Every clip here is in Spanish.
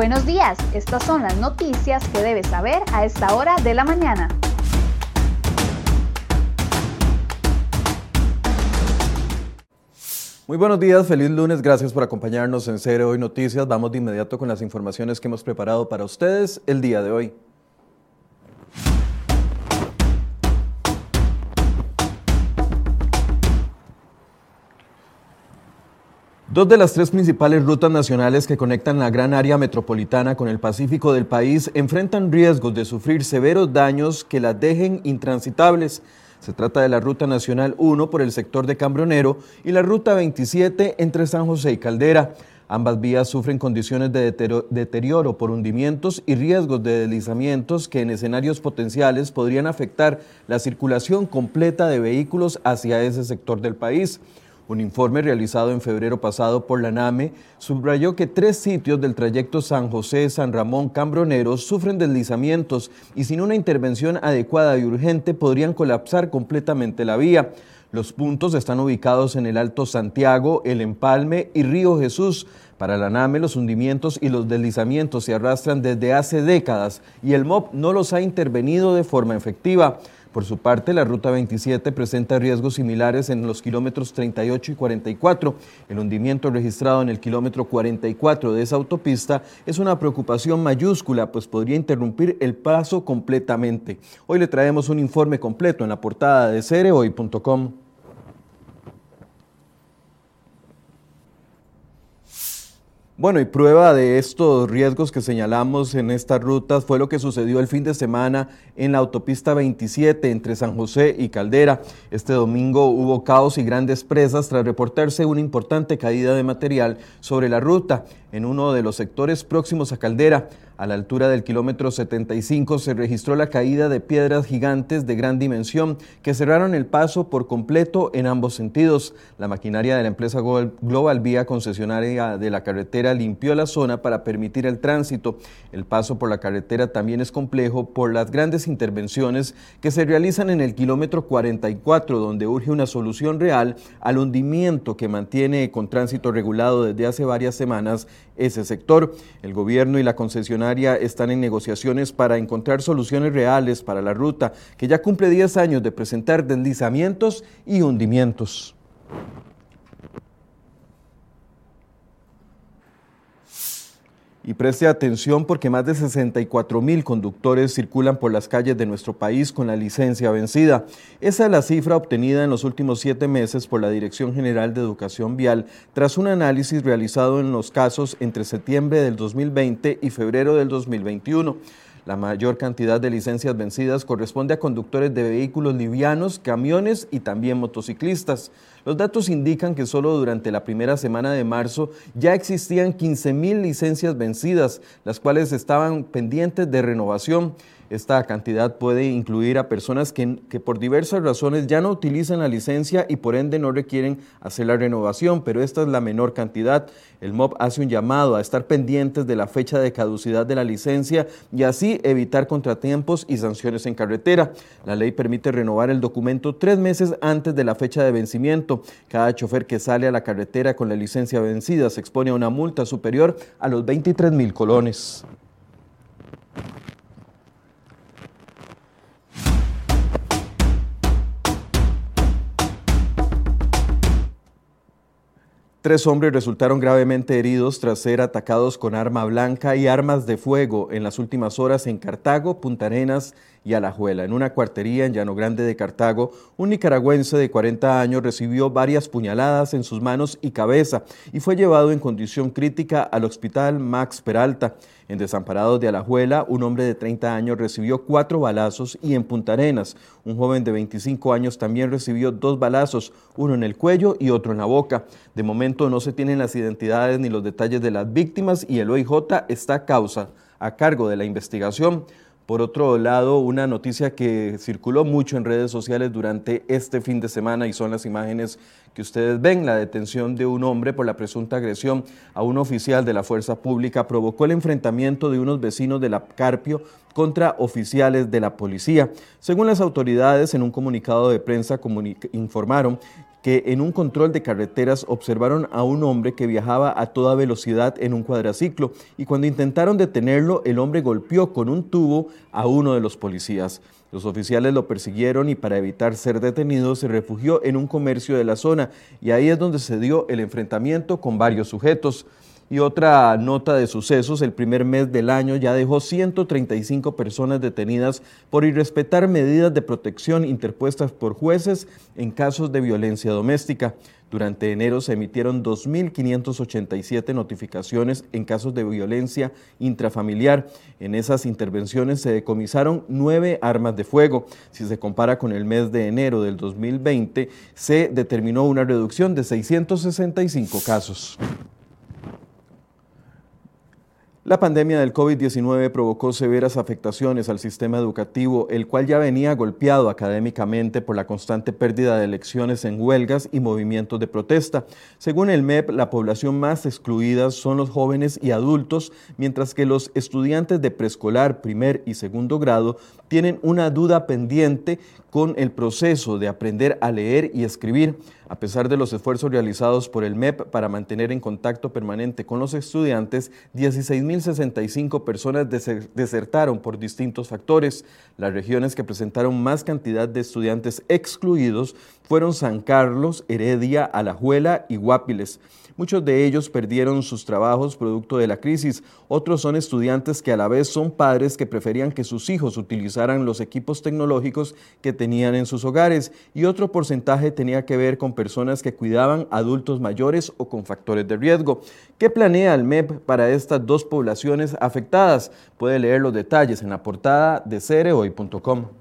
Buenos días, estas son las noticias que debes saber a esta hora de la mañana. Muy buenos días, feliz lunes, gracias por acompañarnos en Cero Hoy Noticias. Vamos de inmediato con las informaciones que hemos preparado para ustedes el día de hoy. Dos de las tres principales rutas nacionales que conectan la gran área metropolitana con el Pacífico del país enfrentan riesgos de sufrir severos daños que las dejen intransitables. Se trata de la Ruta Nacional 1 por el sector de Cambronero y la Ruta 27 entre San José y Caldera. Ambas vías sufren condiciones de deterioro por hundimientos y riesgos de deslizamientos que en escenarios potenciales podrían afectar la circulación completa de vehículos hacia ese sector del país. Un informe realizado en febrero pasado por la NAME subrayó que tres sitios del trayecto San José-San Ramón-Cambroneros sufren deslizamientos y sin una intervención adecuada y urgente podrían colapsar completamente la vía. Los puntos están ubicados en el Alto Santiago, el Empalme y Río Jesús. Para la NAME, los hundimientos y los deslizamientos se arrastran desde hace décadas y el MOP no los ha intervenido de forma efectiva. Por su parte, la Ruta 27 presenta riesgos similares en los kilómetros 38 y 44. El hundimiento registrado en el kilómetro 44 de esa autopista es una preocupación mayúscula, pues podría interrumpir el paso completamente. Hoy le traemos un informe completo en la portada de cereoy.com. Bueno, y prueba de estos riesgos que señalamos en estas rutas fue lo que sucedió el fin de semana en la autopista 27 entre San José y Caldera. Este domingo hubo caos y grandes presas tras reportarse una importante caída de material sobre la ruta en uno de los sectores próximos a Caldera. A la altura del kilómetro 75 se registró la caída de piedras gigantes de gran dimensión que cerraron el paso por completo en ambos sentidos. La maquinaria de la empresa Global Vía concesionaria de la carretera limpió la zona para permitir el tránsito. El paso por la carretera también es complejo por las grandes intervenciones que se realizan en el kilómetro 44, donde urge una solución real al hundimiento que mantiene con tránsito regulado desde hace varias semanas ese sector. El gobierno y la concesionaria están en negociaciones para encontrar soluciones reales para la ruta, que ya cumple 10 años de presentar deslizamientos y hundimientos. Y preste atención porque más de 64 mil conductores circulan por las calles de nuestro país con la licencia vencida. Esa es la cifra obtenida en los últimos siete meses por la Dirección General de Educación Vial tras un análisis realizado en los casos entre septiembre del 2020 y febrero del 2021. La mayor cantidad de licencias vencidas corresponde a conductores de vehículos livianos, camiones y también motociclistas. Los datos indican que solo durante la primera semana de marzo ya existían 15.000 licencias vencidas, las cuales estaban pendientes de renovación. Esta cantidad puede incluir a personas que, por diversas razones ya no utilizan la licencia y por ende no requieren hacer la renovación, pero esta es la menor cantidad. El MOB hace un llamado a estar pendientes de la fecha de caducidad de la licencia y así evitar contratiempos y sanciones en carretera. La ley permite renovar el documento tres meses antes de la fecha de vencimiento. Cada chofer que sale a la carretera con la licencia vencida se expone a una multa superior a los 23 mil colones. Tres hombres resultaron gravemente heridos tras ser atacados con arma blanca y armas de fuego en las últimas horas en Cartago, Punta Arenas y Alajuela. En una cuartería en Llano Grande de Cartago, un nicaragüense de 40 años recibió varias puñaladas en sus manos y cabeza y fue llevado en condición crítica al hospital Max Peralta. En Desamparados de Alajuela, un hombre de 30 años recibió cuatro balazos y en Punta Arenas, un joven de 25 años también recibió dos balazos, uno en el cuello y otro en la boca. De momento no se tienen las identidades ni los detalles de las víctimas y el OIJ está a causa a cargo de la investigación. Por otro lado, una noticia que circuló mucho en redes sociales durante este fin de semana y son las imágenes que ustedes ven, la detención de un hombre por la presunta agresión a un oficial de la fuerza pública provocó el enfrentamiento de unos vecinos de la Carpio contra oficiales de la policía. Según las autoridades, en un comunicado de prensa informaron que en un control de carreteras observaron a un hombre que viajaba a toda velocidad en un cuadraciclo y cuando intentaron detenerlo, el hombre golpeó con un tubo a uno de los policías. Los oficiales lo persiguieron y para evitar ser detenido se refugió en un comercio de la zona y ahí es donde se dio el enfrentamiento con varios sujetos. Y otra nota de sucesos, el primer mes del año ya dejó 135 personas detenidas por irrespetar medidas de protección interpuestas por jueces en casos de violencia doméstica. Durante enero se emitieron 2.587 notificaciones en casos de violencia intrafamiliar. En esas intervenciones se decomisaron nueve armas de fuego. Si se compara con el mes de enero del 2020, se determinó una reducción de 665 casos. La pandemia del COVID-19 provocó severas afectaciones al sistema educativo, el cual ya venía golpeado académicamente por la constante pérdida de elecciones en huelgas y movimientos de protesta. Según el MEP, la población más excluida son los jóvenes y adultos, mientras que los estudiantes de preescolar, primer y segundo grado tienen una duda pendiente con el proceso de aprender a leer y escribir. A pesar de los esfuerzos realizados por el MEP para mantener en contacto permanente con los estudiantes, 16.065 personas desertaron por distintos factores. Las regiones que presentaron más cantidad de estudiantes excluidos fueron San Carlos, Heredia, Alajuela y Guapiles. Muchos de ellos perdieron sus trabajos producto de la crisis. Otros son estudiantes que a la vez son padres que preferían que sus hijos utilizaran los equipos tecnológicos que tenían en sus hogares. Y otro porcentaje tenía que ver con personas que cuidaban adultos mayores o con factores de riesgo. ¿Qué planea el MEP para estas dos poblaciones afectadas? Puede leer los detalles en la portada de cereoy.com.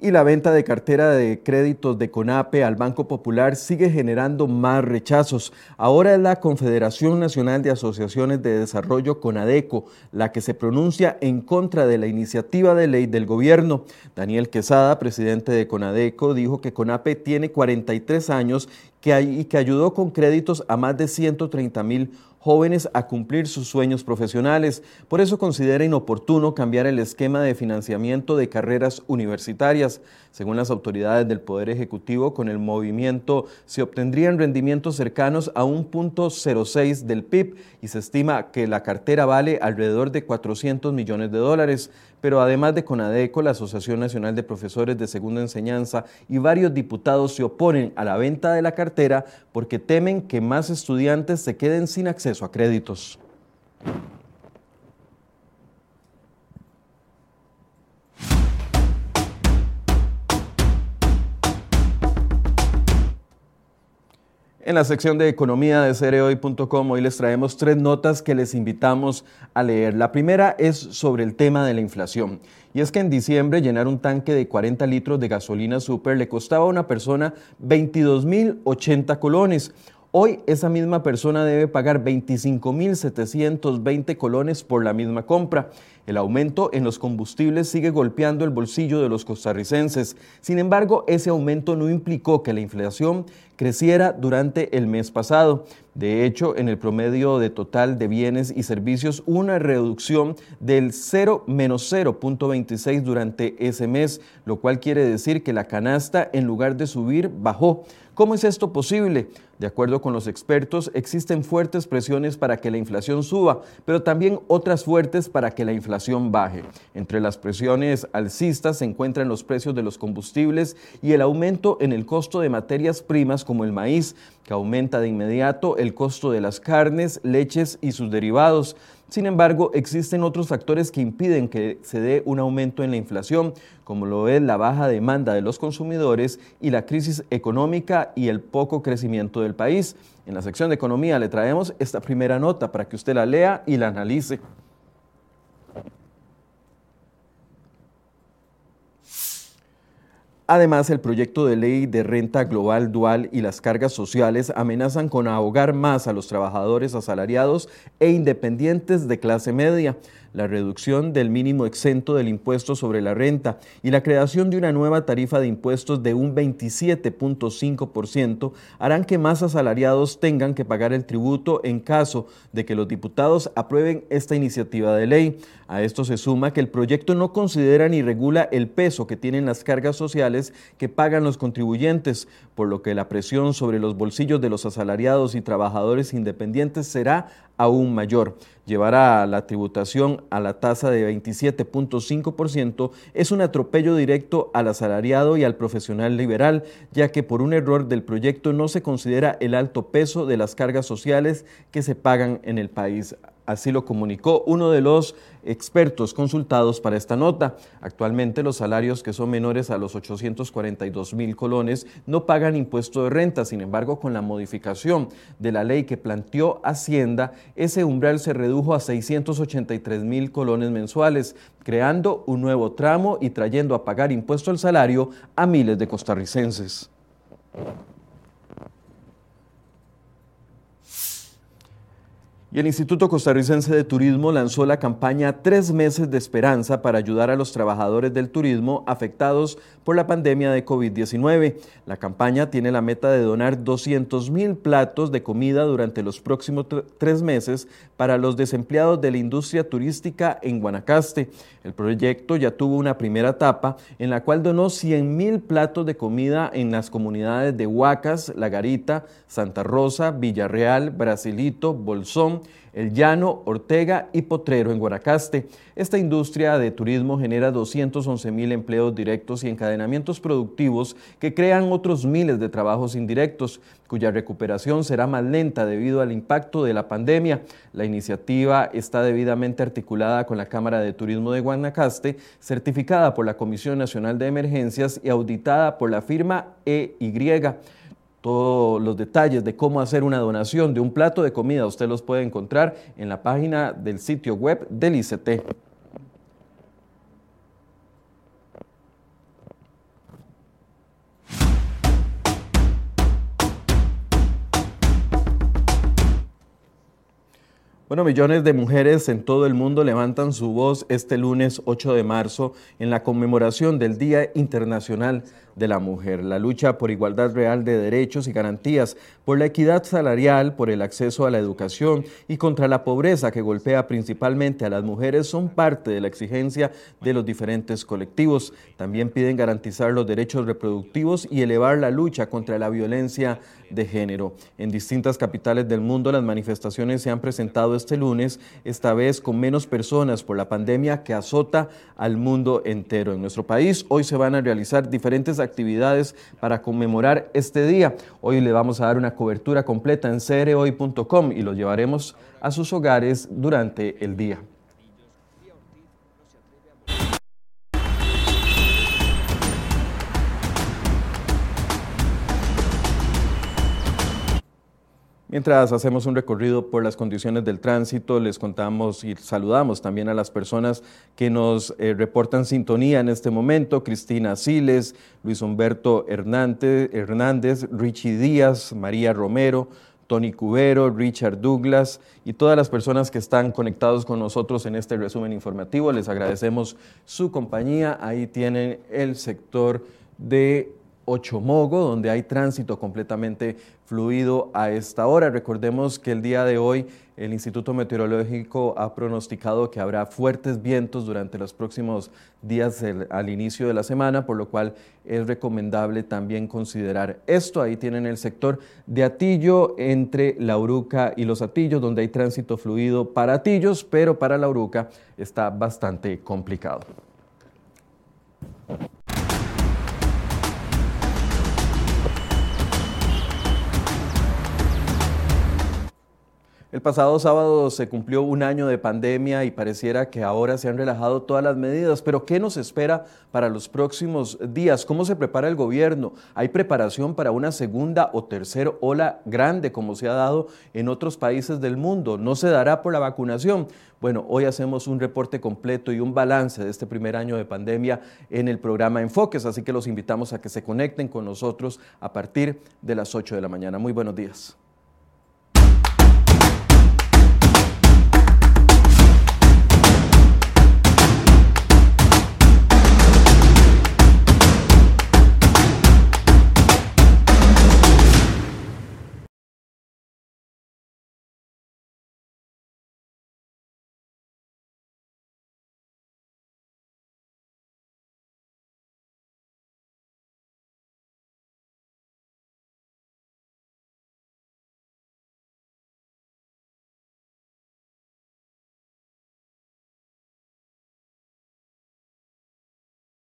y la venta de cartera de créditos de CONAPE al Banco Popular sigue generando más rechazos. Ahora es la Confederación Nacional de Asociaciones de Desarrollo CONADECO la que se pronuncia en contra de la iniciativa de ley del gobierno. Daniel Quesada, presidente de CONADECO, dijo que CONAPE tiene 43 años y que ayudó con créditos a más de 130 mil jóvenes a cumplir sus sueños profesionales. Por eso considera inoportuno cambiar el esquema de financiamiento de carreras universitarias. Según las autoridades del Poder Ejecutivo, con el movimiento se obtendrían rendimientos cercanos a un punto 06 del PIB y se estima que la cartera vale alrededor de 400 millones de dólares. Pero además de CONADECO, la Asociación Nacional de Profesores de Segunda Enseñanza y varios diputados se oponen a la venta de la cartera porque temen que más estudiantes se queden sin acceso a créditos. En la sección de economía de cereoy.com hoy les traemos tres notas que les invitamos a leer. La primera es sobre el tema de la inflación. Y es que en diciembre llenar un tanque de 40 litros de gasolina super le costaba a una persona 22.080 colones. Hoy esa misma persona debe pagar 25.720 colones por la misma compra. El aumento en los combustibles sigue golpeando el bolsillo de los costarricenses. Sin embargo, ese aumento no implicó que la inflación creciera durante el mes pasado. De hecho, en el promedio de total de bienes y servicios, una reducción del 0 menos 0.26 durante ese mes, lo cual quiere decir que la canasta, en lugar de subir, bajó. ¿Cómo es esto posible? De acuerdo con los expertos, existen fuertes presiones para que la inflación suba, pero también otras fuertes para que la inflación baje. Entre las presiones alcistas se encuentran los precios de los combustibles y el aumento en el costo de materias primas como el maíz, que aumenta de inmediato el costo de las carnes, leches y sus derivados. Sin embargo, existen otros factores que impiden que se dé un aumento en la inflación, como lo es la baja demanda de los consumidores y la crisis económica y el poco crecimiento del país. En la sección de economía le traemos esta primera nota para que usted la lea y la analice. Además, el proyecto de ley de renta global dual y las cargas sociales amenazan con ahogar más a los trabajadores asalariados e independientes de clase media. La reducción del mínimo exento del impuesto sobre la renta y la creación de una nueva tarifa de impuestos de un 27.5% harán que más asalariados tengan que pagar el tributo en caso de que los diputados aprueben esta iniciativa de ley. A esto se suma que el proyecto no considera ni regula el peso que tienen las cargas sociales que pagan los contribuyentes, por lo que la presión sobre los bolsillos de los asalariados y trabajadores independientes será aún mayor. Llevar a la tributación a la tasa de 27.5% es un atropello directo al asalariado y al profesional liberal, ya que por un error del proyecto no se considera el alto peso de las cargas sociales que se pagan en el país. Así lo comunicó uno de los expertos consultados para esta nota. Actualmente los salarios que son menores a los 842 mil colones no pagan impuesto de renta. Sin embargo, con la modificación de la ley que planteó Hacienda, ese umbral se redujo a 683 mil colones mensuales, creando un nuevo tramo y trayendo a pagar impuesto al salario a miles de costarricenses. Y el Instituto Costarricense de Turismo lanzó la campaña Tres meses de esperanza para ayudar a los trabajadores del turismo afectados por la pandemia de COVID-19. La campaña tiene la meta de donar 200 mil platos de comida durante los próximos tres meses para los desempleados de la industria turística en Guanacaste. El proyecto ya tuvo una primera etapa en la cual donó 100 mil platos de comida en las comunidades de Huacas, La Garita, Santa Rosa, Villarreal, Brasilito, Bolsón, el Llano, Ortega y Potrero en Guanacaste. Esta industria de turismo genera 211 mil empleos directos y encadenamientos productivos que crean otros miles de trabajos indirectos, cuya recuperación será más lenta debido al impacto de la pandemia. La iniciativa está debidamente articulada con la Cámara de Turismo de Guanacaste, certificada por la Comisión Nacional de Emergencias y auditada por la firma EY. Todos los detalles de cómo hacer una donación de un plato de comida usted los puede encontrar en la página del sitio web del ICT. Bueno, millones de mujeres en todo el mundo levantan su voz este lunes 8 de marzo en la conmemoración del Día Internacional de la Mujer. La lucha por igualdad real de derechos y garantías, por la equidad salarial, por el acceso a la educación y contra la pobreza que golpea principalmente a las mujeres son parte de la exigencia de los diferentes colectivos. También piden garantizar los derechos reproductivos y elevar la lucha contra la violencia de género. En distintas capitales del mundo las manifestaciones se han presentado este lunes, esta vez con menos personas por la pandemia que azota al mundo entero. En nuestro país hoy se van a realizar diferentes actividades para conmemorar este día. Hoy le vamos a dar una cobertura completa en cerehoy.com y lo llevaremos a sus hogares durante el día. Mientras hacemos un recorrido por las condiciones del tránsito, les contamos y saludamos también a las personas que nos eh, reportan sintonía en este momento. Cristina Siles, Luis Humberto Hernández, Hernández, Richie Díaz, María Romero, Tony Cubero, Richard Douglas y todas las personas que están conectados con nosotros en este resumen informativo. Les agradecemos su compañía. Ahí tienen el sector de Ochomogo, donde hay tránsito completamente fluido a esta hora. Recordemos que el día de hoy el Instituto Meteorológico ha pronosticado que habrá fuertes vientos durante los próximos días al inicio de la semana, por lo cual es recomendable también considerar esto. Ahí tienen el sector de Atillo entre La Uruca y Los Atillos, donde hay tránsito fluido para Atillos, pero para La Uruca está bastante complicado. El pasado sábado se cumplió un año de pandemia y pareciera que ahora se han relajado todas las medidas, pero ¿qué nos espera para los próximos días? ¿Cómo se prepara el gobierno? ¿Hay preparación para una segunda o tercera ola grande como se ha dado en otros países del mundo? ¿No se dará por la vacunación? Bueno, hoy hacemos un reporte completo y un balance de este primer año de pandemia en el programa Enfoques, así que los invitamos a que se conecten con nosotros a partir de las 8 de la mañana. Muy buenos días.